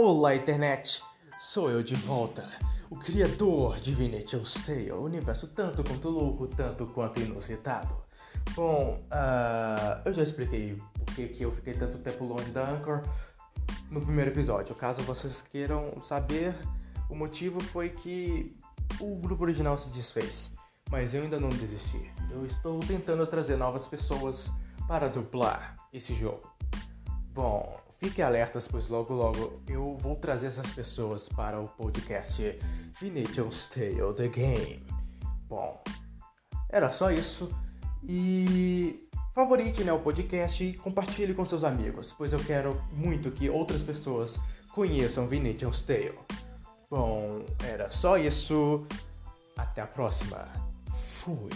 Olá, internet! Sou eu de volta, o criador de Venetian's Tale, universo tanto quanto louco, tanto quanto inusitado. Bom, uh, eu já expliquei por que eu fiquei tanto tempo longe da Anchor no primeiro episódio. Caso vocês queiram saber, o motivo foi que o grupo original se desfez. Mas eu ainda não desisti. Eu estou tentando trazer novas pessoas para dublar esse jogo. Bom, fiquem alertas, pois logo logo eu vou trazer essas pessoas para o podcast Vinicius Tale The Game. Bom, era só isso. E favorite né, o podcast e compartilhe com seus amigos, pois eu quero muito que outras pessoas conheçam Vinicius Tale. Bom, era só isso. Até a próxima. Fui.